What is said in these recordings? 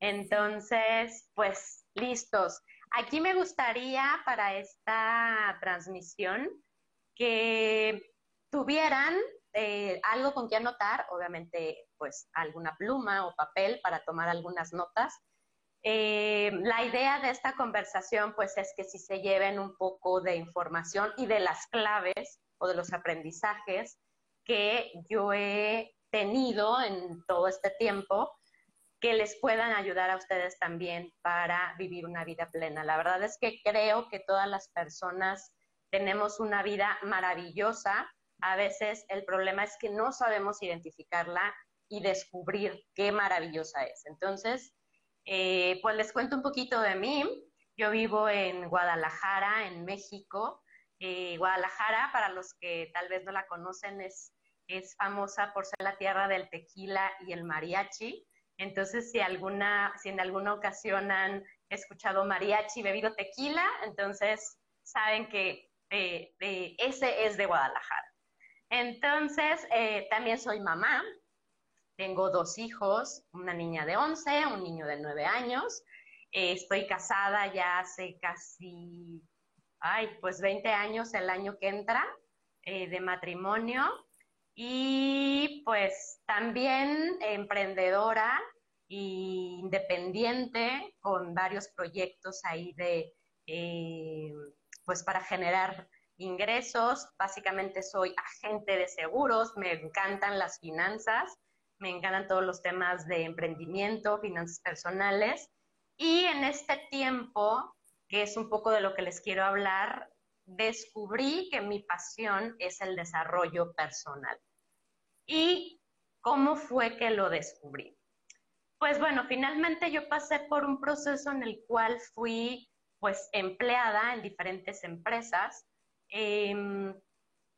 Entonces, pues listos. Aquí me gustaría para esta transmisión que tuvieran eh, algo con que anotar, obviamente, pues alguna pluma o papel para tomar algunas notas. Eh, la idea de esta conversación, pues, es que si se lleven un poco de información y de las claves o de los aprendizajes que yo he tenido en todo este tiempo, que les puedan ayudar a ustedes también para vivir una vida plena. La verdad es que creo que todas las personas tenemos una vida maravillosa. A veces el problema es que no sabemos identificarla y descubrir qué maravillosa es. Entonces, eh, pues les cuento un poquito de mí. Yo vivo en Guadalajara, en México. Eh, Guadalajara, para los que tal vez no la conocen, es, es famosa por ser la tierra del tequila y el mariachi. Entonces, si alguna, si en alguna ocasión han escuchado mariachi, bebido tequila, entonces saben que eh, ese es de Guadalajara. Entonces, eh, también soy mamá. Tengo dos hijos, una niña de 11, un niño de 9 años. Eh, estoy casada ya hace casi, ay, pues 20 años el año que entra de matrimonio. Y pues también emprendedora e independiente con varios proyectos ahí de, eh, pues para generar ingresos. Básicamente soy agente de seguros, me encantan las finanzas, me encantan todos los temas de emprendimiento, finanzas personales. Y en este tiempo, que es un poco de lo que les quiero hablar, descubrí que mi pasión es el desarrollo personal. ¿Y cómo fue que lo descubrí? Pues bueno, finalmente yo pasé por un proceso en el cual fui pues empleada en diferentes empresas. Em,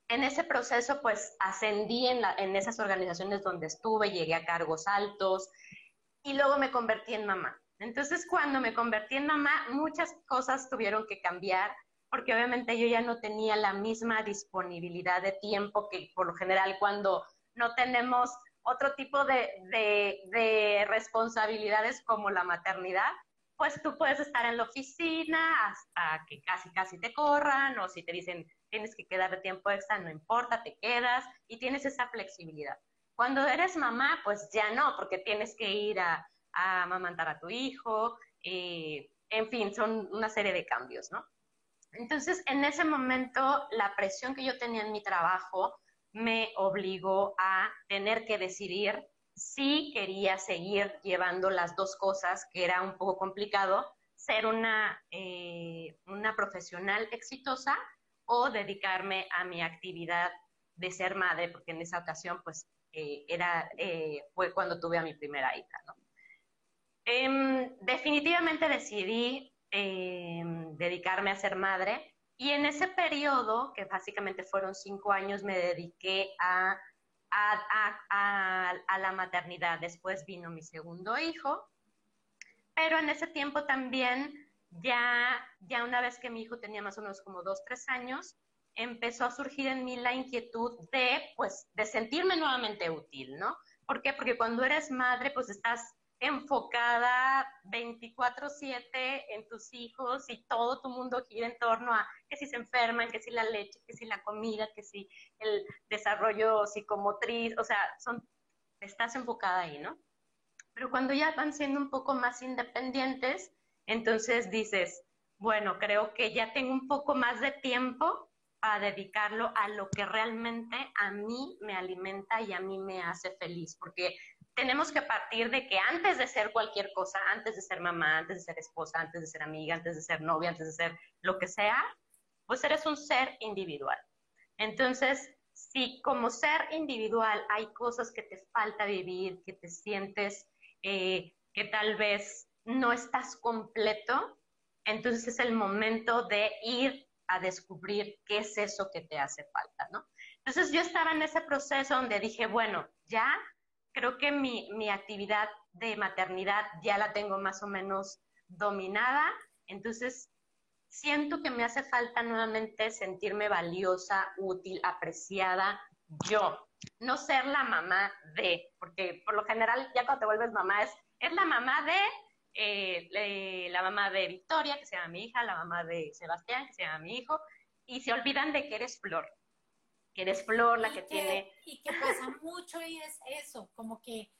en ese proceso pues ascendí en, en esas organizaciones donde estuve, llegué a cargos altos y luego me convertí en mamá. Entonces cuando me convertí en mamá muchas cosas tuvieron que cambiar porque obviamente yo ya no tenía la misma disponibilidad de tiempo que por lo general cuando no tenemos otro tipo de, responsabilidades como la maternidad, pues tú puedes estar en la oficina hasta que casi casi te corran o si te dicen tienes que quedar de tiempo extra, no importa, te quedas y tienes esa flexibilidad. Cuando eres mamá, pues ya no, porque tienes que ir a, a amamantar a tu hijo, eh, en fin, son una serie de cambios, ¿no? Entonces, en ese momento, la presión que yo tenía en mi trabajo me obligó a tener que decidir si quería seguir llevando las dos cosas, que era un poco complicado, ser una, eh, una profesional exitosa o dedicarme a mi actividad de ser madre, porque en esa ocasión pues eh, era, eh, fue cuando tuve a mi primera hija. Em, definitivamente decidí em, dedicarme a ser madre y en ese periodo, que básicamente fueron cinco años, me dediqué a, a, la maternidad. Después vino mi segundo hijo, pero en ese tiempo también, ya, ya una vez que mi hijo tenía más o menos como dos, tres años, empezó a surgir en mí la inquietud de, pues, de sentirme nuevamente útil, ¿no? ¿Por qué? Porque cuando eres madre, pues estás enfocada 24/7 en tus hijos y todo tu mundo gira en torno a que si se enferman, que si la leche, que si la comida, que si el desarrollo psicomotriz, o sea, son, estás enfocada ahí, ¿no? Pero cuando ya van siendo un poco más independientes, entonces dices, bueno, creo que ya tengo un poco más de tiempo para dedicarlo a lo que realmente a mí me alimenta y a mí me hace feliz, porque tenemos que partir de que antes de ser cualquier cosa, antes de ser mamá, antes de ser esposa, antes de ser amiga, antes de ser novia, antes de ser lo que sea, pues eres un ser individual. Entonces, si como ser individual hay cosas que te falta vivir, que te sientes eh, que tal vez no estás completo, entonces es el momento de ir a descubrir qué es eso que te hace falta, ¿no? Entonces yo estaba en ese proceso donde dije, bueno, ya creo que mi, mi actividad de maternidad ya la tengo más o menos dominada, entonces siento que me hace falta nuevamente sentirme valiosa, útil, apreciada yo, no ser la mamá de, porque por lo general ya cuando te vuelves mamá es, es la mamá de eh, la mamá de Victoria, que se llama mi hija, la mamá de Sebastián, que se llama mi hijo, y se olvidan de que eres Flor, que eres Flor la que, tiene... Y que pasa mucho y es eso, como que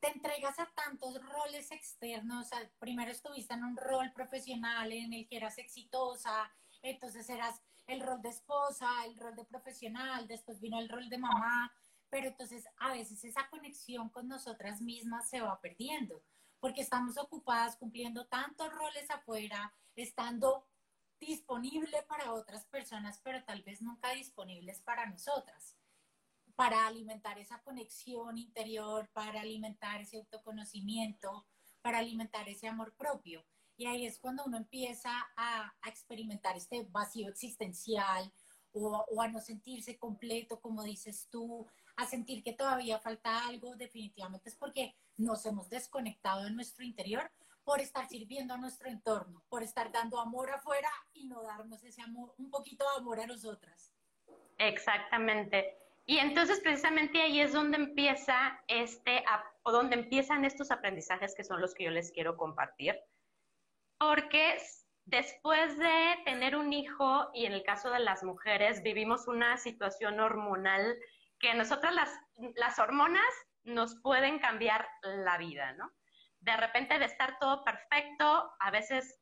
te entregas a tantos roles externos, primero estuviste en un rol profesional en el que eras exitosa, entonces eras el rol de esposa, el rol de profesional, después vino el rol de mamá, pero entonces a veces esa conexión con nosotras mismas se va perdiendo, porque estamos ocupadas cumpliendo tantos roles afuera, estando disponible para otras personas, pero tal vez nunca disponibles para nosotras, para alimentar esa conexión interior, para alimentar ese autoconocimiento, para alimentar ese amor propio. Y ahí es cuando uno empieza a, experimentar este vacío existencial o, o, a no sentirse completo, como dices tú, a sentir que todavía falta algo, definitivamente es porque nos hemos desconectado de nuestro interior por estar sirviendo a nuestro entorno, por estar dando amor afuera y no darnos ese amor, un poquito de amor a nosotras. Exactamente. Y entonces precisamente ahí es donde empieza este, o donde empiezan estos aprendizajes que son los que yo les quiero compartir. Porque después de tener un hijo, y en el caso de las mujeres, vivimos una situación hormonal que nosotras las, las hormonas nos pueden cambiar la vida, ¿no? De repente de estar todo perfecto, a veces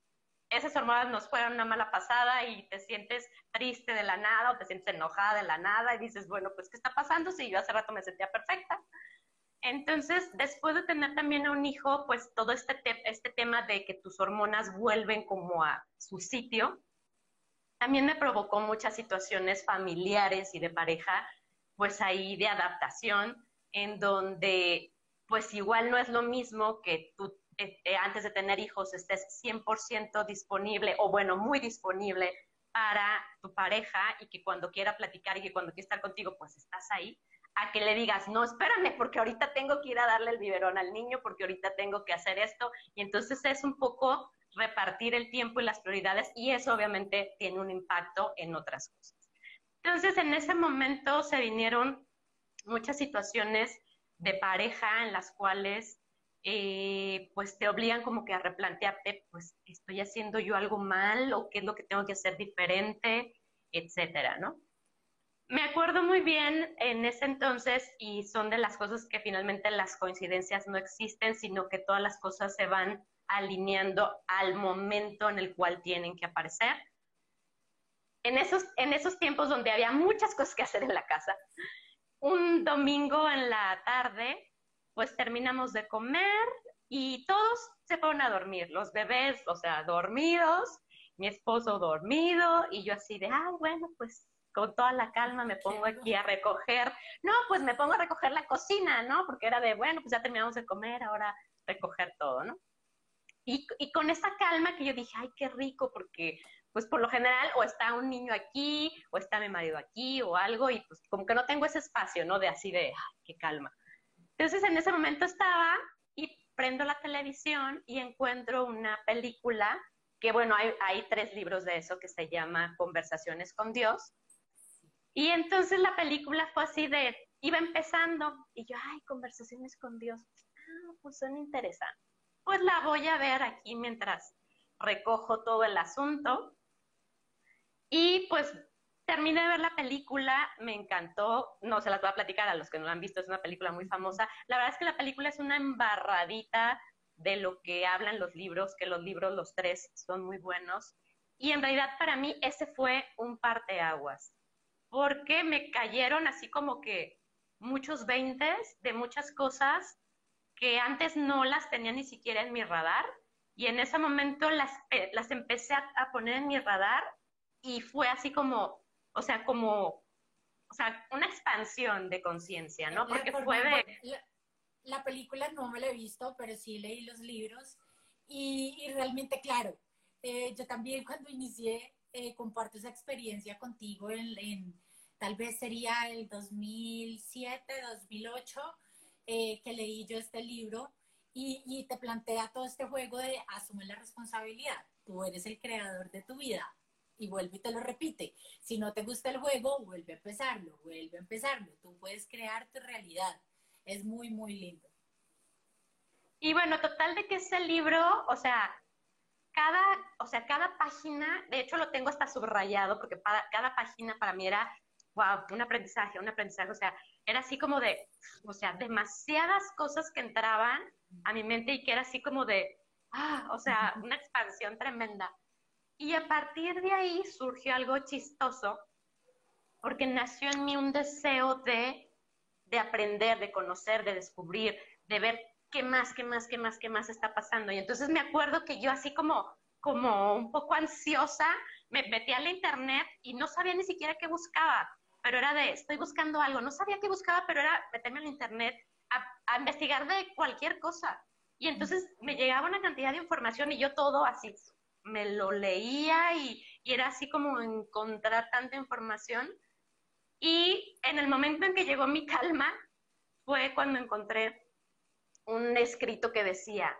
esas hormonas nos fueron una mala pasada y te sientes triste de la nada o te sientes enojada de la nada y dices, bueno, pues ¿qué está pasando si yo hace rato me sentía perfecta? Entonces, después de tener también a un hijo, pues todo este, este tema de que tus hormonas vuelven como a su sitio, también me provocó muchas situaciones familiares y de pareja, pues ahí de adaptación, en donde pues igual no es lo mismo que tú eh, eh, antes de tener hijos estés 100% disponible o bueno, muy disponible para tu pareja y que cuando quiera platicar y que cuando quiera estar contigo, pues estás ahí, a que le digas, no, espérame, porque ahorita tengo que ir a darle el biberón al niño, porque ahorita tengo que hacer esto. Y entonces es un poco repartir el tiempo y las prioridades y eso obviamente tiene un impacto en otras cosas. Entonces en ese momento se vinieron muchas situaciones de pareja en las cuales eh, pues te obligan como que a replantearte, pues estoy haciendo yo algo mal o qué es lo que tengo que hacer diferente, etcétera, ¿no? Me acuerdo muy bien en ese entonces y son de las cosas que finalmente las coincidencias no existen, sino que todas las cosas se van alineando al momento en el cual tienen que aparecer. En esos, en esos tiempos donde había muchas cosas que hacer en la casa, un domingo en la tarde, pues terminamos de comer y todos se fueron a dormir, los bebés, o sea, dormidos, mi esposo dormido y yo así de, ah, bueno, pues con toda la calma me pongo aquí a recoger, no, pues me pongo a recoger la cocina, ¿no? Porque era de, bueno, pues ya terminamos de comer, ahora recoger todo, ¿no? Y, con esa calma que yo dije, ay, qué rico, porque pues por lo general o está un niño aquí o está mi marido aquí o algo y pues como que no tengo ese espacio, ¿no? De así de, ay, qué calma. Entonces en ese momento estaba y prendo la televisión y encuentro una película que bueno, hay, hay tres libros de eso que se llama Conversaciones con Dios. Y entonces la película fue así de, iba empezando y yo, ay, Conversaciones con Dios, ah, pues son interesantes. Pues la voy a ver aquí mientras recojo todo el asunto. Y pues terminé de ver la película, me encantó, no se las voy a platicar a los que no la han visto, es una película muy famosa. La verdad es que la película es una embarradita de lo que hablan los libros, que los libros, los tres, son muy buenos. Y en realidad para mí ese fue un parteaguas, porque me cayeron así como que muchos veintes de muchas cosas que antes no las tenía ni siquiera en mi radar. Y en ese momento las, eh, las empecé a poner en mi radar y fue así como, o sea, como, o sea, una expansión de conciencia, ¿no? Porque fue de... La, película no me la he visto, pero sí leí los libros y, realmente, claro, eh, yo también cuando inicié eh, comparto esa experiencia contigo en, tal vez sería el 2007, 2008, eh, que leí yo este libro y, te plantea todo este juego de asume la responsabilidad. Tú eres el creador de tu vida y vuelve y te lo repite. Si no te gusta el juego, vuelve a empezarlo, vuelve a empezarlo. Tú puedes crear tu realidad. Es muy, muy lindo. Y bueno, total de que ese libro, o sea, cada, o sea, cada página, de hecho lo tengo hasta subrayado, porque para, cada página para mí era, wow, un aprendizaje, un aprendizaje, o sea, era así como de, o sea, demasiadas cosas que entraban a mi mente y que era así como de, ah, o sea, una expansión tremenda. Y a partir de ahí surgió algo chistoso, porque nació en mí un deseo de, de aprender, de conocer, de descubrir, de ver qué más, qué más, qué más, qué más está pasando. Y entonces me acuerdo que yo así como, como un poco ansiosa, me metí a la internet y no sabía ni siquiera qué buscaba, pero era de, estoy buscando algo, no sabía qué buscaba, pero era meterme a la internet a, investigar de cualquier cosa. Y entonces me llegaba una cantidad de información y yo todo así, me lo leía y, y era así como encontrar tanta información. Y en el momento en que llegó mi calma fue cuando encontré un escrito que decía,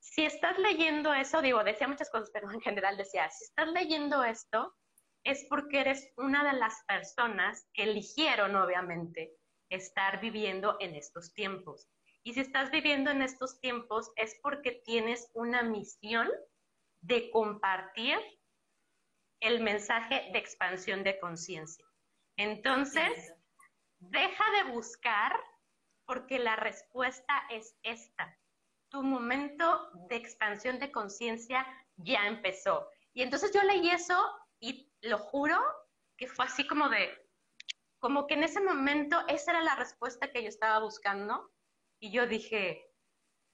si estás leyendo eso, digo, decía muchas cosas, pero en general decía, si estás leyendo esto, es porque eres una de las personas que eligieron, obviamente, estar viviendo en estos tiempos. Y si estás viviendo en estos tiempos, es porque tienes una misión de compartir el mensaje de expansión de conciencia. Entonces, deja de buscar porque la respuesta es esta. Tu momento de expansión de conciencia ya empezó. Y entonces yo leí eso y lo juro que fue así como de, como que en ese momento esa era la respuesta que yo estaba buscando. Y yo dije,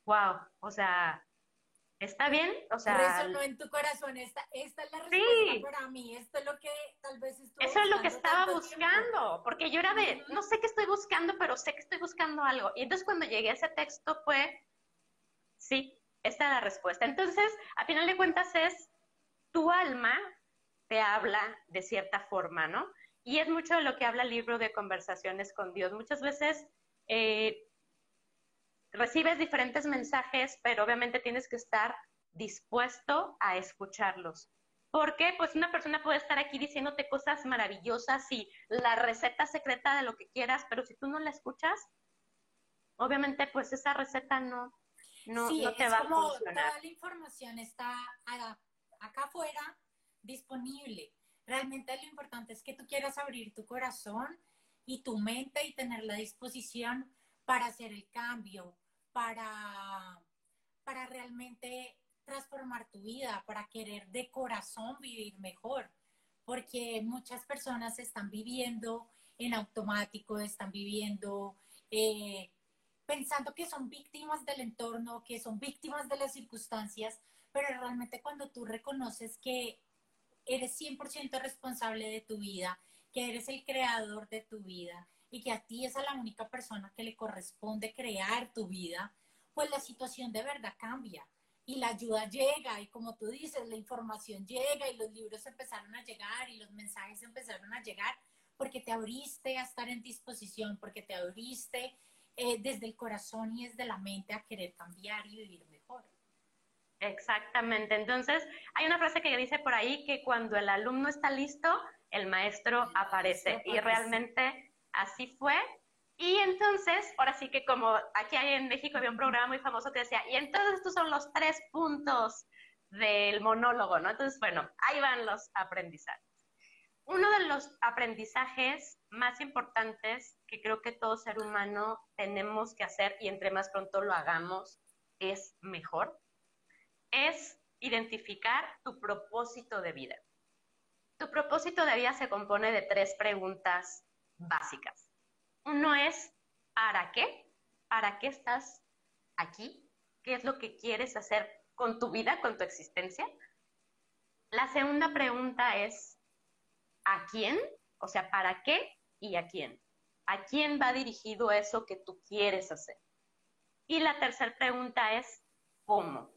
wow, o sea, ¿Está bien? O sea. no en tu corazón. Esta, esta es la respuesta para mí. Esto es lo que tal vez Eso es lo que estaba buscando. Porque yo era de, no sé qué estoy buscando, pero sé que estoy buscando algo. Y entonces cuando llegué a ese texto fue, sí, esta es la respuesta. Entonces, a final de cuentas es, tu alma te habla de cierta forma, ¿no? Y es mucho de lo que habla el libro de conversaciones con Dios. Muchas veces eh, recibes diferentes mensajes, pero obviamente tienes que estar dispuesto a escucharlos. Porque pues una persona puede estar aquí diciéndote cosas maravillosas y la receta secreta de lo que quieras, pero si tú no la escuchas, obviamente pues esa receta no, no, te va a funcionar. Toda la información está acá afuera disponible. Realmente lo importante es que tú quieras abrir tu corazón y tu mente y tener la disposición para hacer el cambio, para, para realmente transformar tu vida, para querer de corazón vivir mejor, porque muchas personas están viviendo en automático, están viviendo eh, pensando que son víctimas del entorno, que son víctimas de las circunstancias, pero realmente cuando tú reconoces que eres 100% responsable de tu vida, que eres el creador de tu vida, y que a ti es a la única persona que le corresponde crear tu vida, pues la situación de verdad cambia y la ayuda llega y como tú dices, la información llega y los libros empezaron a llegar y los mensajes empezaron a llegar porque te abriste a estar en disposición, porque te abriste eh, desde el corazón y desde la mente a querer cambiar y vivir. Exactamente. Entonces, hay una frase que dice por ahí que cuando el alumno está listo, el maestro, aparece. Y realmente Así fue. Y entonces, ahora sí que como aquí en México había un programa muy famoso que decía, y entonces estos son los tres puntos del monólogo, ¿no? Entonces, bueno, ahí van los aprendizajes. Uno de los aprendizajes más importantes que creo que todo ser humano tenemos que hacer y entre más pronto lo hagamos es mejor, es identificar tu propósito de vida. Tu propósito de vida se compone de tres preguntas básicas. Uno es, ¿para qué? ¿Para qué estás aquí? ¿Qué es lo que quieres hacer con tu vida, con tu existencia? La segunda pregunta es, ¿a quién? O sea, ¿para qué y a quién? ¿A quién va dirigido eso que tú quieres hacer? Y la tercera pregunta es, ¿cómo?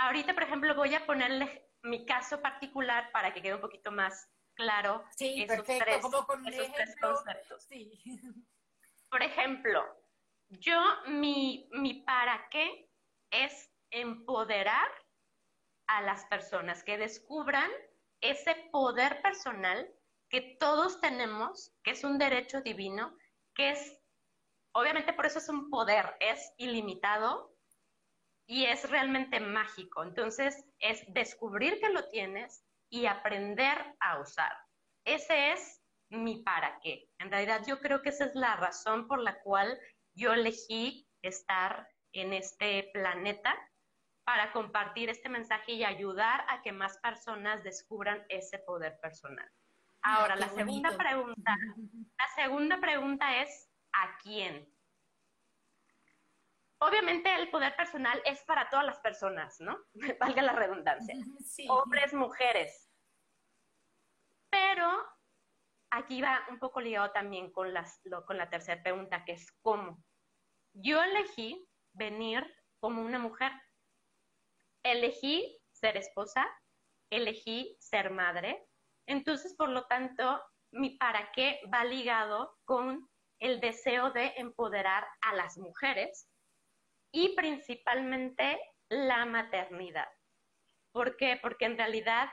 Ahorita, por ejemplo, voy a ponerle mi caso particular para que quede un poquito más claro sí, esos, tres, conceptos. Por ejemplo, yo, mi, mi para qué es empoderar a las personas que descubran ese poder personal que todos tenemos, que es un derecho divino, que es, obviamente por eso es un poder, es ilimitado, y es realmente mágico. Entonces, es descubrir que lo tienes y aprender a usar. Ese es mi para qué. En realidad, yo creo que esa es la razón por la cual yo elegí estar en este planeta para compartir este mensaje y ayudar a que más personas descubran ese poder personal. Ahora, la segunda pregunta, la segunda pregunta es ¿a quién? Obviamente el poder personal es para todas las personas, ¿no? Valga la redundancia. Hombres, mujeres. Pero aquí va un poco ligado también con, las, con la tercera pregunta, que es ¿cómo? Yo elegí venir como una mujer. Elegí ser esposa, elegí ser madre. Entonces, por lo tanto, mi para qué va ligado con el deseo de empoderar a las mujeres y principalmente la maternidad. ¿Por qué? Porque en realidad,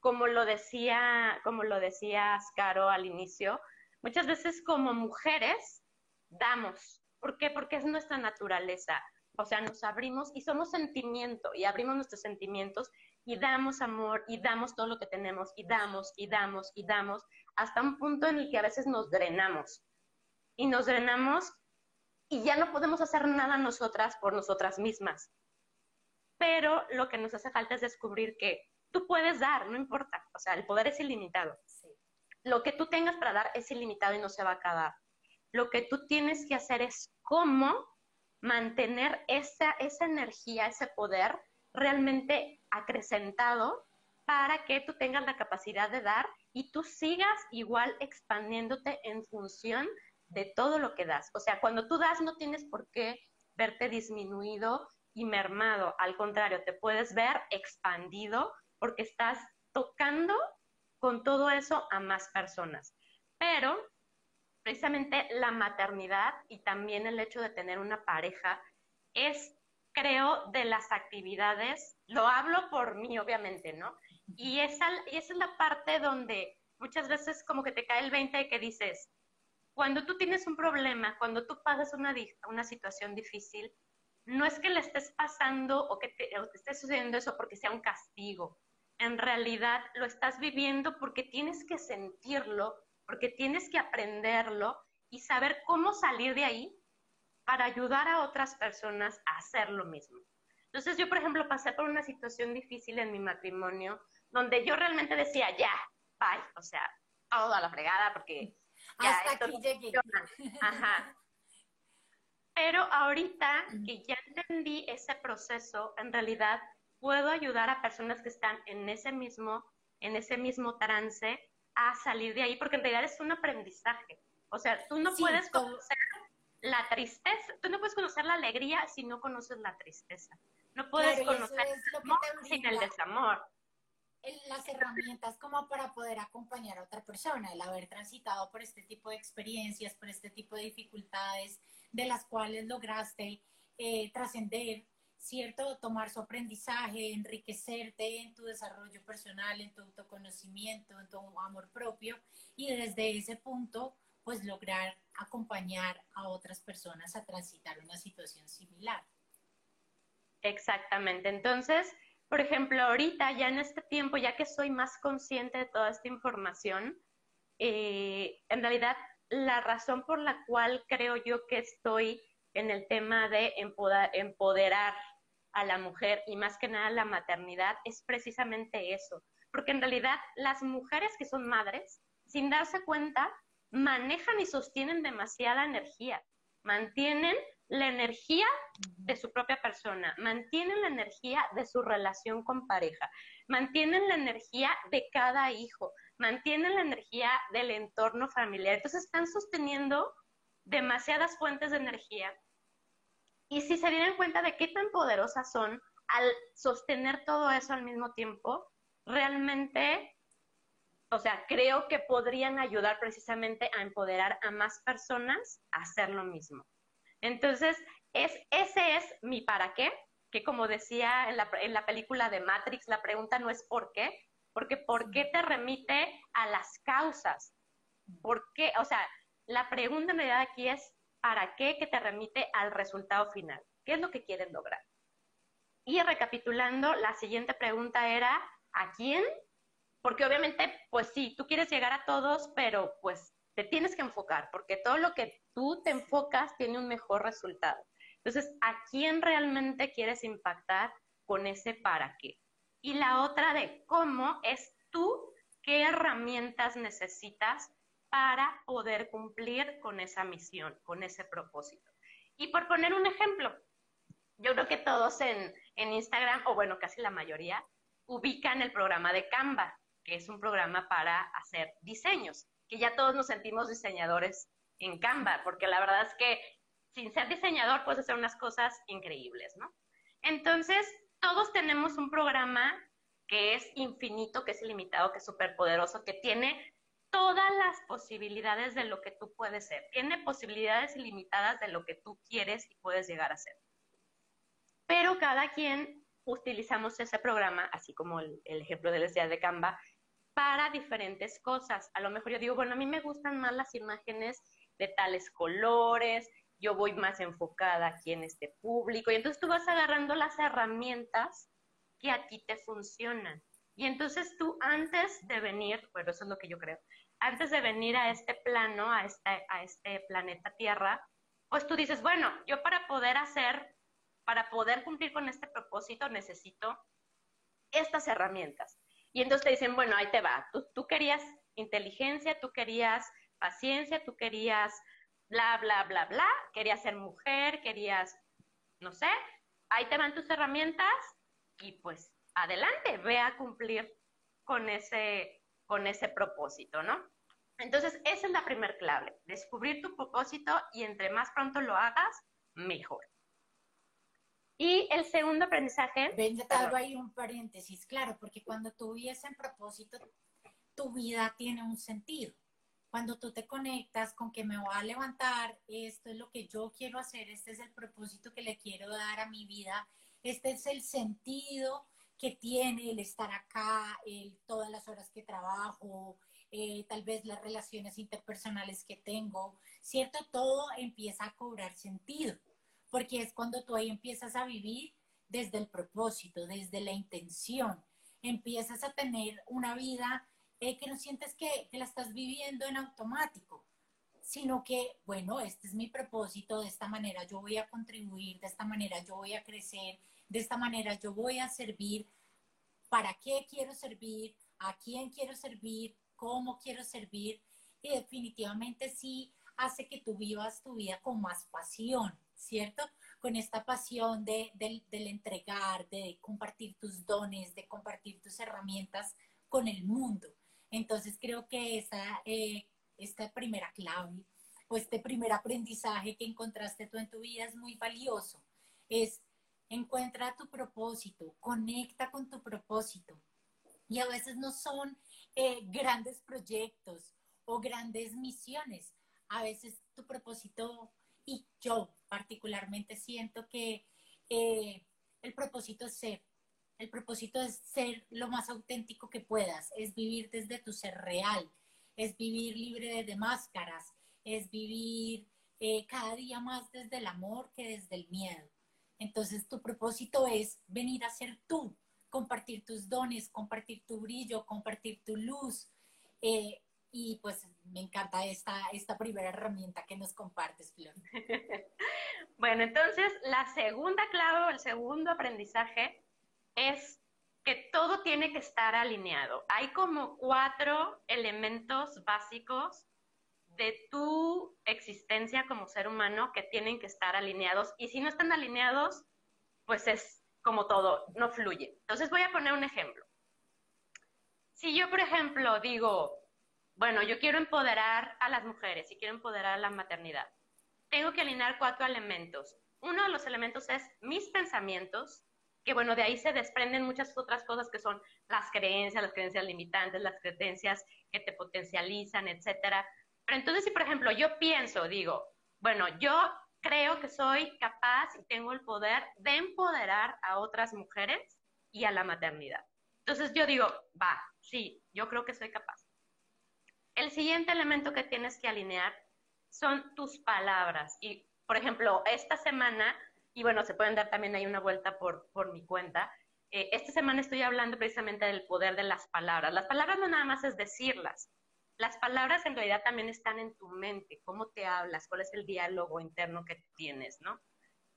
como lo decía, como lo decía Caro al inicio, muchas veces como mujeres damos. ¿Por qué? Porque es nuestra naturaleza. O sea, nos abrimos y somos sentimiento y abrimos nuestros sentimientos y damos amor y damos todo lo que tenemos y damos y damos y damos hasta un punto en el que a veces nos drenamos. Y nos drenamos y ya no podemos hacer nada nosotras por nosotras mismas. Pero lo que nos hace falta es descubrir que tú puedes dar, no importa, o sea, el poder es ilimitado. Lo que tú tengas para dar es ilimitado y no se va a acabar. Lo que tú tienes que hacer es cómo mantener esa, esa energía, ese poder realmente acrecentado para que tú tengas la capacidad de dar y tú sigas igual expandiéndote en función de todo lo que das. O sea, cuando tú das no tienes por qué verte disminuido y mermado. Al contrario, te puedes ver expandido porque estás tocando con todo eso a más personas. Pero precisamente la maternidad y también el hecho de tener una pareja es, creo, de las actividades, lo hablo por mí, obviamente, ¿no? Y esa, y esa es la parte donde muchas veces como que te cae el 20 de que dices, cuando tú tienes un problema, cuando tú pasas una, una situación difícil, no es que le estés pasando o que te, esté sucediendo eso porque sea un castigo. En realidad lo estás viviendo porque tienes que sentirlo, porque tienes que aprenderlo y saber cómo salir de ahí para ayudar a otras personas a hacer lo mismo. Entonces yo, por ejemplo, pasé por una situación difícil en mi matrimonio donde yo realmente decía, ya, bye, o sea, todo a la fregada porque hasta aquí llegué. Ajá. Pero ahorita que ya entendí ese proceso, en realidad puedo ayudar a personas que están en ese mismo, en ese mismo trance a salir de ahí, porque en realidad es un aprendizaje. O sea, tú no puedes conocer la tristeza, tú no puedes conocer la alegría si no conoces la tristeza. No puedes conocer el amor sin el desamor las herramientas como para poder acompañar a otra persona, el haber transitado por este tipo de experiencias, por este tipo de dificultades, de las cuales lograste eh, trascender, ¿cierto? Tomar su aprendizaje, enriquecerte en tu desarrollo personal, en tu autoconocimiento, en tu amor propio y desde ese punto, pues lograr acompañar a otras personas a transitar una situación similar. Exactamente. Entonces, por ejemplo, ahorita, ya en este tiempo, ya que soy más consciente de toda esta información, eh, en realidad la razón por la cual creo yo que estoy en el tema de empoderar a la mujer y más que nada la maternidad es precisamente eso, porque en realidad las mujeres que son madres, sin darse cuenta, manejan y sostienen demasiada energía, mantienen la energía de su propia persona, mantienen la energía de su relación con pareja, mantienen la energía de cada hijo, mantienen la energía del entorno familiar. Entonces están sosteniendo demasiadas fuentes de energía. Y si se dieran cuenta de qué tan poderosas son al sostener todo eso al mismo tiempo, realmente, o sea, creo que podrían ayudar precisamente a empoderar a más personas a hacer lo mismo. Entonces, es, ese es mi para qué, que como decía en la, en la película de Matrix, la pregunta no es por qué, porque por qué te remite a las causas. ¿Por qué? O sea, la pregunta en realidad aquí es ¿para qué que te remite al resultado final? ¿Qué es lo que quieres lograr? Y recapitulando, la siguiente pregunta era, ¿a quién? Porque obviamente, pues sí, tú quieres llegar a todos, pero pues te tienes que enfocar, porque todo lo que tú te enfocas tiene un mejor resultado. Entonces, ¿a quién realmente quieres impactar con ese para qué? Y la otra de cómo es tú, qué herramientas necesitas para poder cumplir con esa misión, con ese propósito. Y por poner un ejemplo, yo creo que todos en, en Instagram, o bueno, casi la mayoría, ubican el programa de Canva, que es un programa para hacer diseños, que ya todos nos sentimos diseñadores en Canva, porque la verdad es que sin ser diseñador puedes hacer unas cosas increíbles, ¿no? Entonces, todos tenemos un programa que es infinito, que es ilimitado, que es súper poderoso, que tiene todas las posibilidades de lo que tú puedes ser. Tiene posibilidades ilimitadas de lo que tú quieres y puedes llegar a ser. Pero cada quien utilizamos ese programa, así como el, ejemplo de la de Canva, para diferentes cosas. A lo mejor yo digo, bueno, a mí me gustan más las imágenes de tales colores, yo voy más enfocada aquí en este público, y entonces tú vas agarrando las herramientas que a ti te funcionan. Y entonces tú antes de venir, bueno, eso es lo que yo creo, antes de venir a este plano, a este, a este planeta Tierra, pues tú dices, bueno, yo para poder hacer, para poder cumplir con este propósito necesito estas herramientas. Y entonces te dicen, bueno, ahí te va, tú, tú querías inteligencia, tú querías paciencia, tú querías bla, bla, bla, bla, querías ser mujer, querías, no sé, ahí te van tus herramientas y pues adelante, ve a cumplir con ese, con ese propósito, ¿no? Entonces, esa es la primer clave, descubrir tu propósito y entre más pronto lo hagas, mejor. Y el segundo aprendizaje... Ven, te hago ahí un paréntesis, claro, porque cuando tú vives en propósito, tu vida tiene un sentido. Cuando tú te conectas con que me voy a levantar, esto es lo que yo quiero hacer, este es el propósito que le quiero dar a mi vida, este es el sentido que tiene el estar acá, el, todas las horas que trabajo, eh, tal vez las relaciones interpersonales que tengo, ¿cierto? Todo empieza a cobrar sentido, porque es cuando tú ahí empiezas a vivir desde el propósito, desde la intención, empiezas a tener una vida eh, que no sientes que, que la estás viviendo en automático, sino que, bueno, este es mi propósito, de esta manera yo voy a contribuir, de esta manera yo voy a crecer, de esta manera yo voy a servir, para qué quiero servir, a quién quiero servir, cómo quiero servir, y definitivamente sí hace que tú vivas tu vida con más pasión, ¿cierto? Con esta pasión de, del entregar, de compartir tus dones, de compartir tus herramientas con el mundo. Entonces creo que esa, eh, esta primera clave o este primer aprendizaje que encontraste tú en tu vida es muy valioso. Es encuentra tu propósito, conecta con tu propósito. Y a veces no son eh, grandes proyectos o grandes misiones. A veces tu propósito, y yo particularmente siento que eh, el propósito es ser. El propósito es ser lo más auténtico que puedas, es vivir desde tu ser real, es vivir libre de máscaras, es vivir eh, cada día más desde el amor que desde el miedo. Entonces tu propósito es venir a ser tú, compartir tus dones, compartir tu brillo, compartir tu luz. Eh, y pues me encanta esta, esta primera herramienta que nos compartes, Flor. bueno, entonces la segunda clave o el segundo aprendizaje es que todo tiene que estar alineado. Hay como cuatro elementos básicos de tu existencia como ser humano que tienen que estar alineados y si no están alineados, pues es como todo, no fluye. Entonces voy a poner un ejemplo. Si yo, por ejemplo, digo, bueno, yo quiero empoderar a las mujeres y quiero empoderar a la maternidad, tengo que alinear cuatro elementos. Uno de los elementos es mis pensamientos, que bueno, de ahí se desprenden muchas otras cosas que son las creencias, las creencias limitantes, las creencias que te potencializan, etcétera. Pero entonces, si por ejemplo yo pienso, digo, bueno, yo creo que soy capaz y tengo el poder de empoderar a otras mujeres y a la maternidad. Entonces yo digo, va, sí, yo creo que soy capaz. El siguiente elemento que tienes que alinear son tus palabras. Y, por ejemplo, esta semana y bueno, se pueden dar también ahí una vuelta por, por mi cuenta. Eh, esta semana estoy hablando precisamente del poder de las palabras. Las palabras no nada más es decirlas, las palabras en realidad también están en tu mente, cómo te hablas, cuál es el diálogo interno que tienes, ¿no?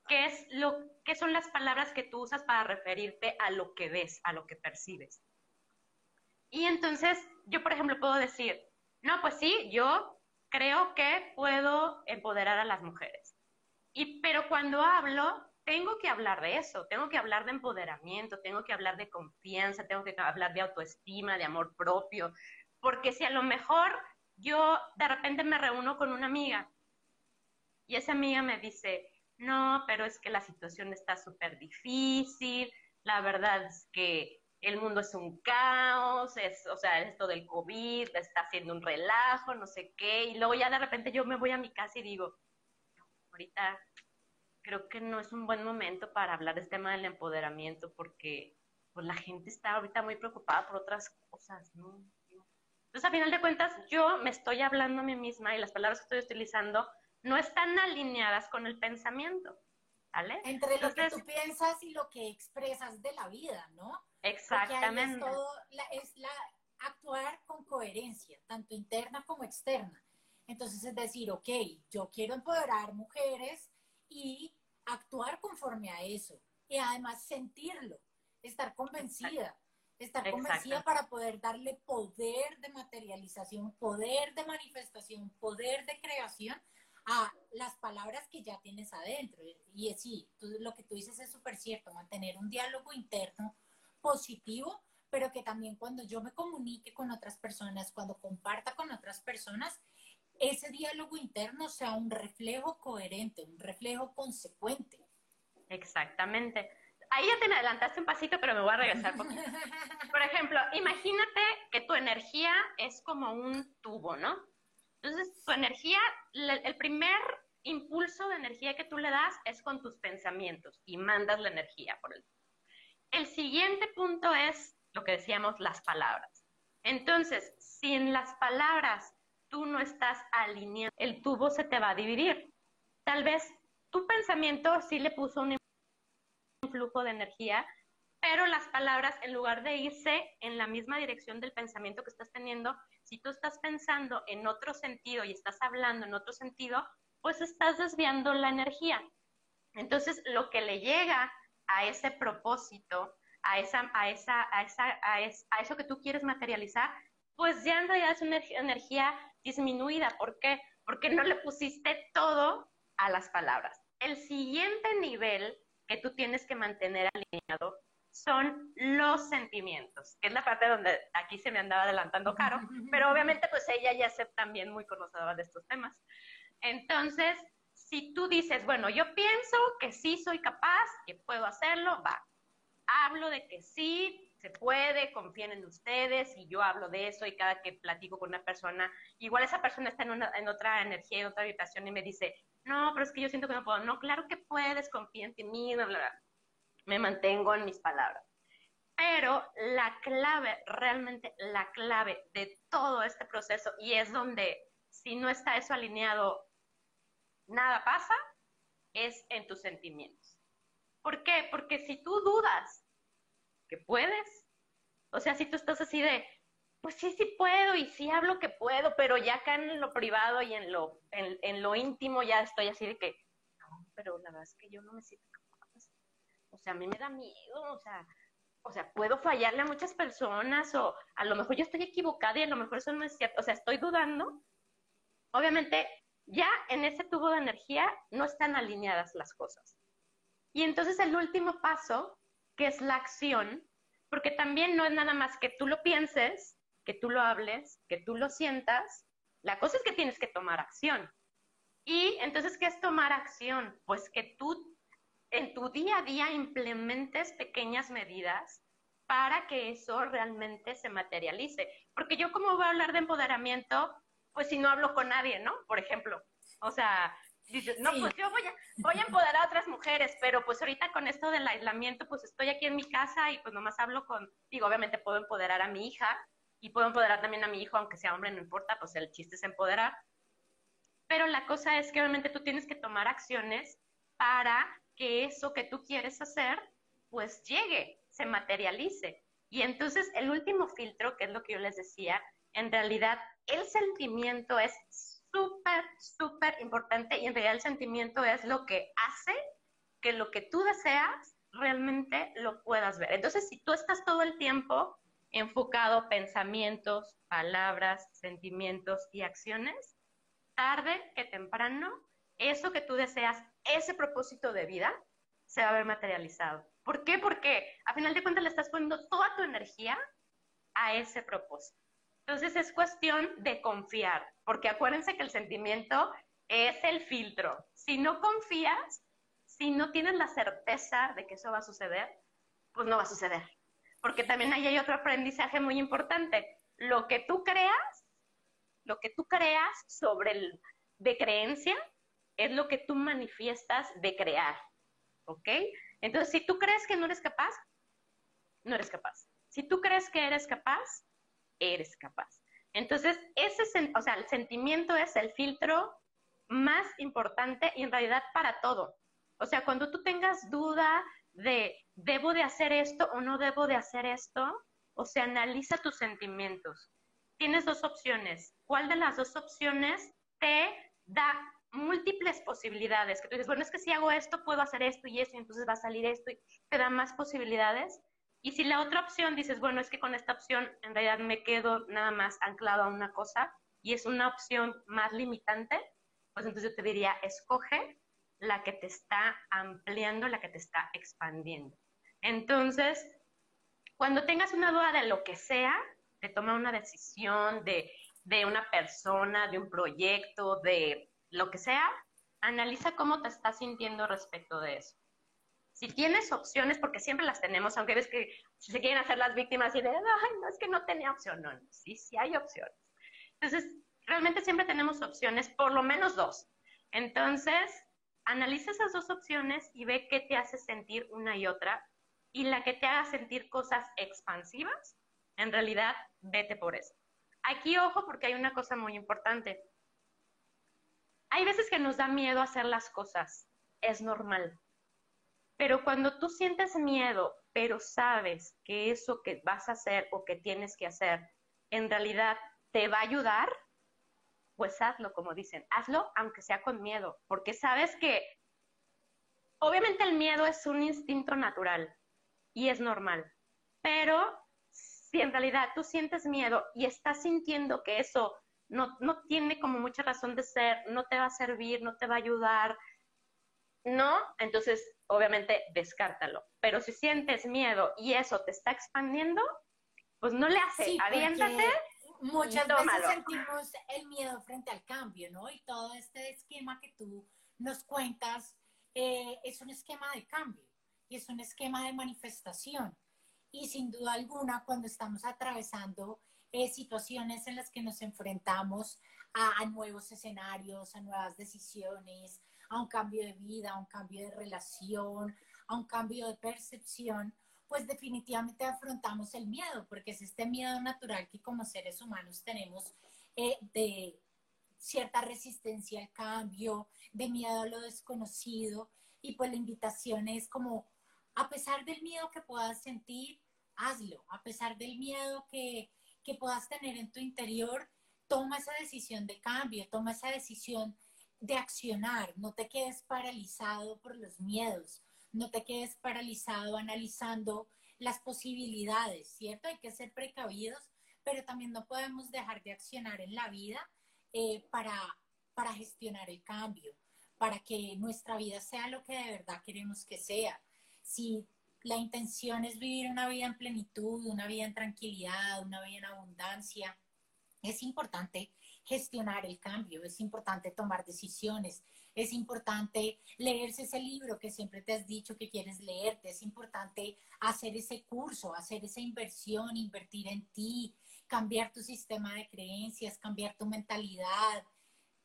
¿Qué, es lo, ¿Qué son las palabras que tú usas para referirte a lo que ves, a lo que percibes? Y entonces, yo, por ejemplo, puedo decir, no, pues sí, yo creo que puedo empoderar a las mujeres. Y, pero cuando hablo, tengo que hablar de eso, tengo que hablar de empoderamiento, tengo que hablar de confianza, tengo que hablar de autoestima, de amor propio, porque si a lo mejor yo de repente me reúno con una amiga y esa amiga me dice, no, pero es que la situación está súper difícil, la verdad es que el mundo es un caos, es, o sea, esto del COVID está haciendo un relajo, no sé qué, y luego ya de repente yo me voy a mi casa y digo, ahorita creo que no es un buen momento para hablar de este tema del empoderamiento porque pues, la gente está ahorita muy preocupada por otras cosas, ¿no? Entonces, a final de cuentas, yo me estoy hablando a mí misma y las palabras que estoy utilizando no están alineadas con el pensamiento. ¿Vale? Entre lo que tú piensas y lo que expresas de la vida, ¿no? Exactamente. es, todo, es la, actuar con coherencia, tanto interna como externa. Entonces es decir, ok, yo quiero empoderar mujeres y actuar conforme a eso. Y además sentirlo, estar convencida estar convencida para poder darle poder de materialización, poder de manifestación, poder de creación a las palabras que ya tienes adentro. Y es, sí, lo que tú dices es súper cierto, mantener un diálogo interno positivo, pero que también cuando yo me comunique con otras personas, cuando comparta con otras personas, ese diálogo interno sea un reflejo coherente, un reflejo consecuente. Exactamente ahí ya te adelantaste un pasito, pero me voy a regresar. Por ejemplo, imagínate que tu energía es como un tubo, ¿no? Entonces, tu energía, el primer impulso de energía que tú le das es con tus pensamientos y mandas la energía por el El siguiente punto es lo que decíamos, las palabras. Entonces, si en las palabras tú no estás alineado, el tubo se te va a dividir. Tal vez tu pensamiento sí le puso un flujo de energía, pero las palabras, en lugar de irse en la misma dirección del pensamiento que estás teniendo, si tú estás pensando en otro sentido y estás hablando en otro sentido, pues estás desviando la energía. Entonces, lo que le llega a ese propósito, a, esa, a, esa, a, esa, a, eso que tú quieres materializar, pues ya en realidad es una energía disminuida. ¿Por qué? Porque no le pusiste todo a las palabras. El siguiente nivel que tú tienes que mantener alineado son los sentimientos, que es la parte donde aquí se me andaba adelantando Caro, pero obviamente pues ella ya es también muy conocedora de estos temas. Entonces, si tú dices, bueno, yo pienso que sí soy capaz, que puedo hacerlo, va. Hablo de que sí, se puede, confíen en ustedes y yo hablo de eso y cada que platico con una persona, igual esa persona está en, una, en otra energía, en otra habitación y me dice, no, pero es que yo siento que no puedo. No, claro que puedes, confía en ti mismo, Me mantengo en mis palabras. Pero la clave, realmente la clave de todo este proceso, y es donde si no está eso alineado, nada pasa, es en tus sentimientos. ¿Por qué? Porque si tú dudas que puedes, o sea, si tú estás así de, pues sí, sí puedo y sí hablo que puedo, pero ya acá en lo privado y en lo, en, lo íntimo ya estoy así de que, no, pero la verdad es que yo no me siento capaz. O sea, a mí me da miedo, o sea, o sea, puedo fallarle a muchas personas o a lo mejor yo estoy equivocada y a lo mejor eso no es cierto. O sea, estoy dudando. Obviamente, ya en ese tubo de energía no están alineadas las cosas. Y entonces el último paso, que es la acción, porque también no es nada más que tú lo pienses que tú lo hables, que tú lo sientas. La cosa es que tienes que tomar acción. Y entonces, ¿qué es tomar acción? Pues que tú en tu día a día implementes pequeñas medidas para que eso realmente se materialice. Porque yo como voy a hablar de empoderamiento, pues si no hablo con nadie, ¿no? Por ejemplo. O sea, dices, no, pues yo voy a, voy a empoderar a otras mujeres, pero pues ahorita con esto del aislamiento, pues estoy aquí en mi casa y pues nomás hablo con, digo, obviamente puedo empoderar a mi hija, y puedo empoderar también a mi hijo, aunque sea hombre, no importa, pues el chiste es empoderar. Pero la cosa es que obviamente tú tienes que tomar acciones para que eso que tú quieres hacer, pues llegue, se materialice. Y entonces el último filtro, que es lo que yo les decía, en realidad el sentimiento es súper, súper importante y en realidad el sentimiento es lo que hace que lo que tú deseas realmente lo puedas ver. Entonces, si tú estás todo el tiempo enfocado pensamientos, palabras, sentimientos y acciones, tarde que temprano, eso que tú deseas, ese propósito de vida, se va a ver materializado. ¿Por qué? Porque a final de cuentas le estás poniendo toda tu energía a ese propósito. Entonces es cuestión de confiar, porque acuérdense que el sentimiento es el filtro. Si no confías, si no tienes la certeza de que eso va a suceder, pues no va a suceder. Porque también ahí hay otro aprendizaje muy importante. Lo que tú creas, lo que tú creas sobre el de creencia, es lo que tú manifiestas de crear. ¿Ok? Entonces, si tú crees que no eres capaz, no eres capaz. Si tú crees que eres capaz, eres capaz. Entonces, ese, o sea, el sentimiento es el filtro más importante y en realidad para todo. O sea, cuando tú tengas duda de, ¿debo de hacer esto o no debo de hacer esto? O sea, analiza tus sentimientos. Tienes dos opciones. ¿Cuál de las dos opciones te da múltiples posibilidades? Que tú dices, bueno, es que si hago esto, puedo hacer esto y esto, y entonces va a salir esto, y te da más posibilidades. Y si la otra opción dices, bueno, es que con esta opción en realidad me quedo nada más anclado a una cosa y es una opción más limitante, pues entonces yo te diría, escoge la que te está ampliando, la que te está expandiendo. Entonces, cuando tengas una duda de lo que sea, de tomar una decisión, de, de una persona, de un proyecto, de lo que sea, analiza cómo te estás sintiendo respecto de eso. Si tienes opciones, porque siempre las tenemos, aunque ves que se quieren hacer las víctimas y de, ay, no, es que no tenía opción, no, no, sí, sí hay opciones. Entonces, realmente siempre tenemos opciones, por lo menos dos. Entonces, analiza esas dos opciones y ve qué te hace sentir una y otra. Y la que te haga sentir cosas expansivas, en realidad, vete por eso. Aquí, ojo, porque hay una cosa muy importante. Hay veces que nos da miedo hacer las cosas, es normal. Pero cuando tú sientes miedo, pero sabes que eso que vas a hacer o que tienes que hacer, en realidad te va a ayudar, pues hazlo, como dicen, hazlo aunque sea con miedo, porque sabes que obviamente el miedo es un instinto natural y es normal, pero si en realidad tú sientes miedo y estás sintiendo que eso no, no tiene como mucha razón de ser, no te va a servir, no te va a ayudar, no, entonces obviamente descártalo. Pero si sientes miedo y eso te está expandiendo, pues no le hace, sí, aviéntate muchas veces sentimos el miedo frente al cambio, ¿no? Y todo este esquema que tú nos cuentas eh, es un esquema de cambio y es un esquema de manifestación. Y sin duda alguna, cuando estamos atravesando eh, situaciones en las que nos enfrentamos a, a, nuevos escenarios, a nuevas decisiones, a un cambio de vida, a un cambio de relación, a un cambio de percepción, pues definitivamente afrontamos el miedo, porque es este miedo natural que como seres humanos tenemos eh, de cierta resistencia al cambio, de miedo a lo desconocido, y pues la invitación es como, a pesar del miedo que puedas sentir, hazlo, a pesar del miedo que, que puedas tener en tu interior, toma esa decisión de cambio, toma esa decisión de accionar, no te quedes paralizado por los miedos, no te quedes paralizado analizando las posibilidades, ¿cierto? Hay que ser precavidos, pero también no podemos dejar de accionar en la vida eh, para, para gestionar el cambio, para que nuestra vida sea lo que de verdad queremos que sea. Si la intención es vivir una vida en plenitud, una vida en tranquilidad, una vida en abundancia, es importante gestionar el cambio, es importante tomar decisiones, es importante leerse ese libro que siempre te has dicho que quieres leerte, es importante hacer ese curso, hacer esa inversión, invertir en ti, cambiar tu sistema de creencias, cambiar tu mentalidad,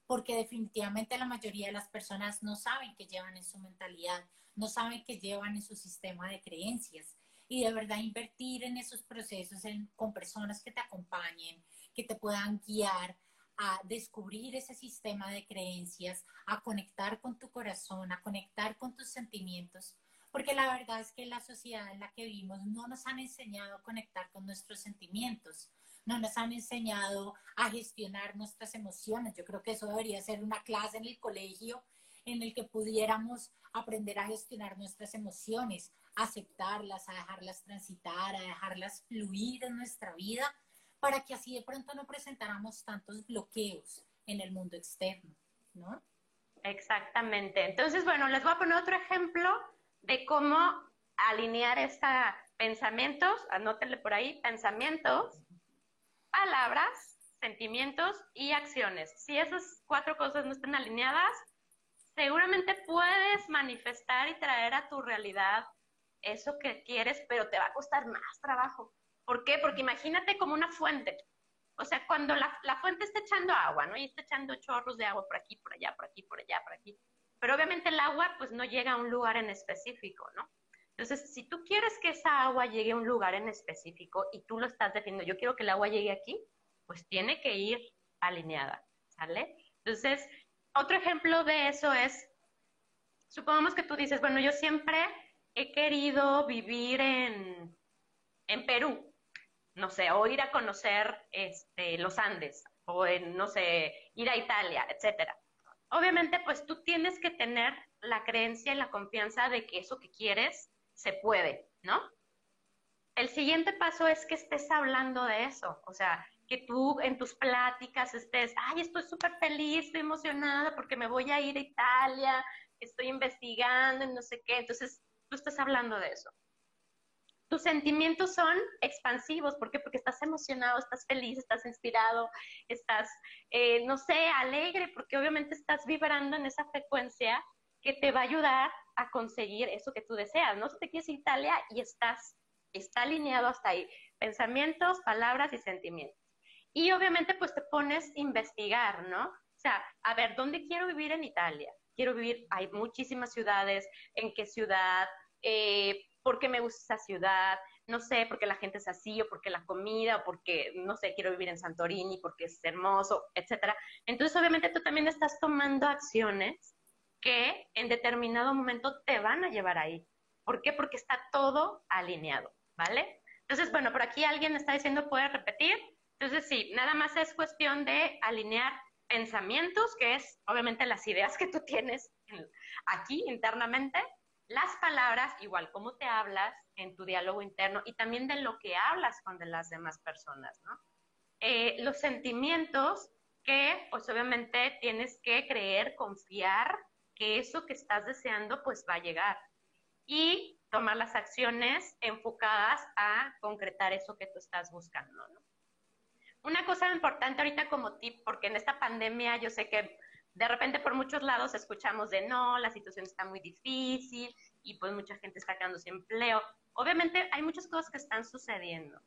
porque definitivamente la mayoría de las personas no saben que llevan en su mentalidad, no saben que llevan en su sistema de creencias. Y de verdad invertir en esos procesos con personas que te acompañen, que te puedan guiar a descubrir ese sistema de creencias, a conectar con tu corazón, a conectar con tus sentimientos, porque la verdad es que la sociedad en la que vivimos no nos han enseñado a conectar con nuestros sentimientos, no nos han enseñado a gestionar nuestras emociones. Yo creo que eso debería ser una clase en el colegio en el que pudiéramos aprender a gestionar nuestras emociones, aceptarlas, a dejarlas transitar, a dejarlas fluir en nuestra vida para que así de pronto no presentáramos tantos bloqueos en el mundo externo, ¿no? Exactamente. Entonces, bueno, les voy a poner otro ejemplo de cómo alinear estos pensamientos, anótenle por ahí, pensamientos, palabras, sentimientos y acciones. Si esas cuatro cosas no están alineadas, seguramente puedes manifestar y traer a tu realidad eso que quieres, pero te va a costar más trabajo. ¿Por qué? Porque imagínate como una fuente. O sea, cuando la, fuente está echando agua, ¿no? Y está echando chorros de agua por aquí, por allá, por aquí, por allá, por aquí. Pero obviamente el agua pues no llega a un lugar en específico, ¿no? Entonces, si tú quieres que esa agua llegue a un lugar en específico y tú lo estás definiendo, yo quiero que el agua llegue aquí, pues tiene que ir alineada, ¿sale? Entonces, otro ejemplo de eso es, supongamos que tú dices, bueno, yo siempre he querido vivir en, en Perú, no sé, o ir a conocer este, los Andes, o no sé, ir a Italia, etcétera. Obviamente, pues tú tienes que tener la creencia y la confianza de que eso que quieres se puede, ¿no? El siguiente paso es que estés hablando de eso, o sea, que tú en tus pláticas estés, ay, estoy súper feliz, estoy emocionada porque me voy a ir a Italia, estoy investigando y no sé qué, entonces tú estás hablando de eso tus sentimientos son expansivos. ¿Por qué? Porque estás emocionado, estás feliz, estás inspirado, estás, eh, no sé, alegre, porque obviamente estás vibrando en esa frecuencia que te va a ayudar a conseguir eso que tú deseas. No te quieres Italia y estás, está alineado hasta ahí. Pensamientos, palabras y sentimientos. Y obviamente pues te pones a investigar, ¿no? O sea, a ver, ¿dónde quiero vivir en Italia? Quiero vivir, hay muchísimas ciudades, ¿en qué ciudad? Eh, por qué me gusta esa ciudad, no sé, porque la gente es así, o porque la comida, o porque, no sé, quiero vivir en Santorini, porque es hermoso, etcétera. Entonces, obviamente, tú también estás tomando acciones que en determinado momento te van a llevar ahí. ¿Por qué? Porque está todo alineado, ¿vale? Entonces, bueno, por aquí alguien está diciendo, ¿puede repetir? Entonces, sí, nada más es cuestión de alinear pensamientos, que es obviamente las ideas que tú tienes aquí internamente, las palabras, igual cómo te hablas en tu diálogo interno y también de lo que hablas con de las demás personas, ¿no? Eh, los sentimientos que, pues obviamente tienes que creer, confiar que eso que estás deseando, pues va a llegar. Y tomar las acciones enfocadas a concretar eso que tú estás buscando, ¿no? Una cosa importante ahorita como tip, porque en esta pandemia yo sé que de repente por muchos lados escuchamos de no, la situación está muy difícil y pues mucha gente está quedando sin empleo. Obviamente hay muchas cosas que están sucediendo,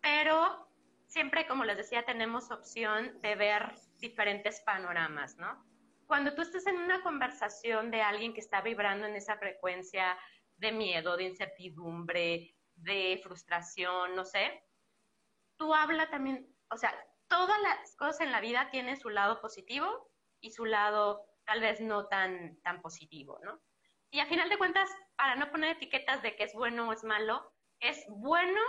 pero siempre, como les decía, tenemos opción de ver diferentes panoramas, ¿no? Cuando tú estás en una conversación de alguien que está vibrando en esa frecuencia de miedo, de incertidumbre, de frustración, no sé, tú habla también, o sea, todas las cosas en la vida tienen su lado positivo y su lado tal vez no tan, tan positivo, ¿no? Y a final de cuentas, para no poner etiquetas de que es bueno o es malo, es bueno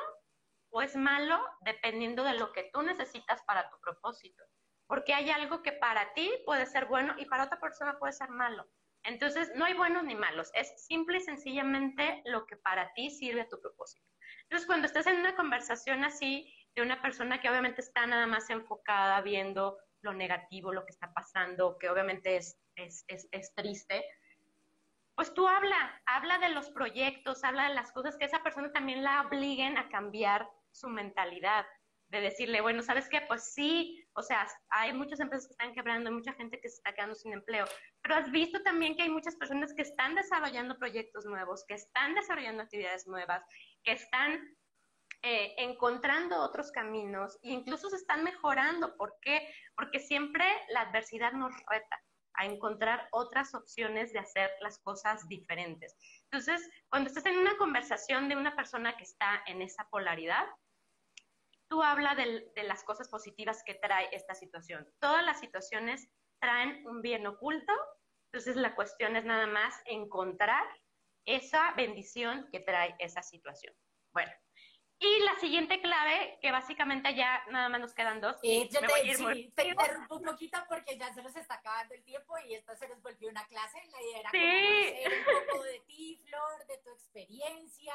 o es malo dependiendo de lo que tú necesitas para tu propósito. Porque hay algo que para ti puede ser bueno y para otra persona puede ser malo. Entonces, no hay buenos ni malos, es simple y sencillamente lo que para ti sirve a tu propósito. Entonces, cuando estás en una conversación así de una persona que obviamente está nada más enfocada viendo lo negativo, lo que está pasando, que obviamente es, es, triste, pues tú habla, habla de los proyectos, habla de las cosas que esa persona también la obliguen a cambiar su mentalidad, de decirle, bueno, ¿sabes qué? Pues sí, o sea, hay muchas empresas que están quebrando, hay mucha gente que se está quedando sin empleo, pero has visto también que hay muchas personas que están desarrollando proyectos nuevos, que están desarrollando actividades nuevas, que están eh, encontrando otros caminos e incluso se están mejorando. ¿Por qué? Porque siempre la adversidad nos reta a encontrar otras opciones de hacer las cosas diferentes. Entonces, cuando estás en una conversación de una persona que está en esa polaridad, tú habla de, de las cosas positivas que trae esta situación. Todas las situaciones traen un bien oculto, entonces la cuestión es nada más encontrar esa bendición que trae esa situación. Bueno, y la siguiente clave, que básicamente ya nada más nos quedan dos. Eh, yo te, te interrumpo un poquito porque ya se nos está acabando el tiempo y esta se nos volvió una clase. La idea era conocer un poco de ti, Flor, de tu experiencia,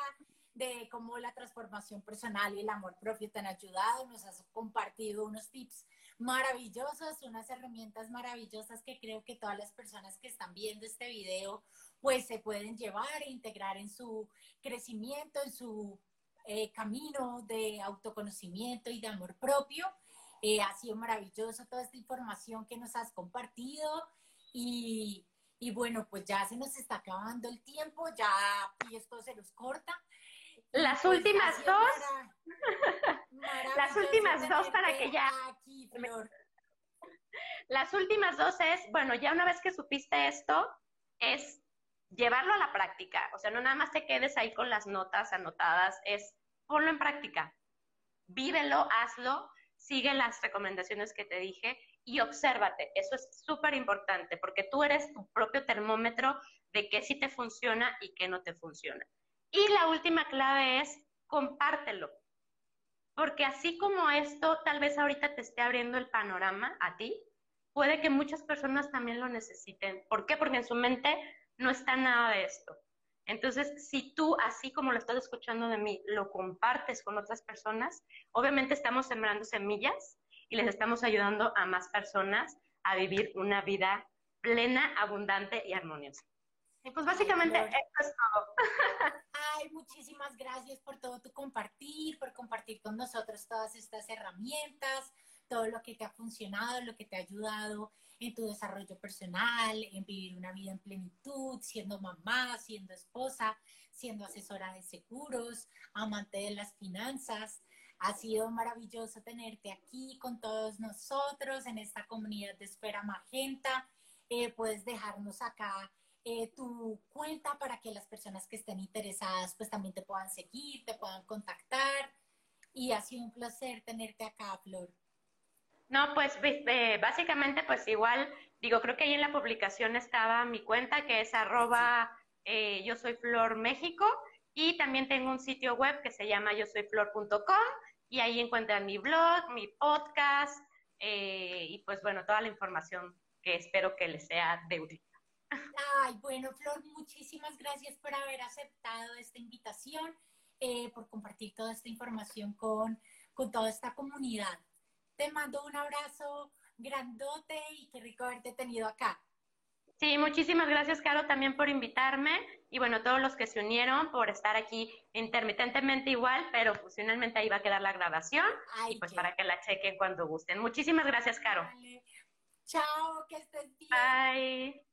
de cómo la transformación personal y el amor propio te han ayudado. Nos has compartido unos tips maravillosos, unas herramientas maravillosas que creo que todas las personas que están viendo este video pues se pueden llevar e integrar en su crecimiento, en su eh, camino de autoconocimiento y de amor propio. Eh, ha sido maravilloso toda esta información que nos has compartido y, y, bueno, pues ya se nos está acabando el tiempo, ya y esto se nos corta. Las pues últimas dos. las últimas dos para que ya. Las últimas dos es, bueno, ya una vez que supiste esto, es llevarlo a la práctica. O sea, no nada más te quedes ahí con las notas anotadas, es ponlo en práctica. Vívelo, hazlo, sigue las recomendaciones que te dije y obsérvate. Eso es súper importante porque tú eres tu propio termómetro de qué sí te funciona y qué no te funciona. Y la última clave es compártelo. Porque así como esto tal vez ahorita te esté abriendo el panorama a ti, puede que muchas personas también lo necesiten. ¿Por qué? Porque en su mente no está nada de esto. Entonces, si tú, así como lo estás escuchando de mí, lo compartes con otras personas, obviamente estamos sembrando semillas y les estamos ayudando a más personas a vivir una vida plena, abundante y armoniosa. Y pues básicamente eso es todo. Ay, muchísimas gracias por todo tu compartir, por compartir con nosotros todas estas herramientas, todo lo que te ha funcionado, lo que te ha ayudado en tu desarrollo personal, en vivir una vida en plenitud, siendo mamá, siendo esposa, siendo asesora de seguros, amante de las finanzas. Ha sido maravilloso tenerte aquí con todos nosotros en esta comunidad de Esfera Magenta. Eh, puedes dejarnos acá eh, tu cuenta para que las personas que estén interesadas pues también te puedan seguir, te puedan contactar. Y ha sido un placer tenerte acá, Flor. No, pues eh, básicamente pues igual, digo, creo que ahí en la publicación estaba mi cuenta que es arroba eh, yo soy Flor México y también tengo un sitio web que se llama yo soy flor.com y ahí encuentran mi blog, mi podcast y pues bueno, toda la información que espero que les sea de utilidad. Ay, bueno, Flor, muchísimas gracias por haber aceptado esta invitación, eh, por compartir toda esta información con, con toda esta comunidad. Te mando un abrazo grandote y qué rico haberte tenido acá. Sí, muchísimas gracias, Caro, también por invitarme y bueno, todos los que se unieron por estar aquí intermitentemente igual, pero pues finalmente ahí va a quedar la grabación y pues para que la chequen cuando gusten. Muchísimas gracias, Caro. Chao, que estés bien. Bye.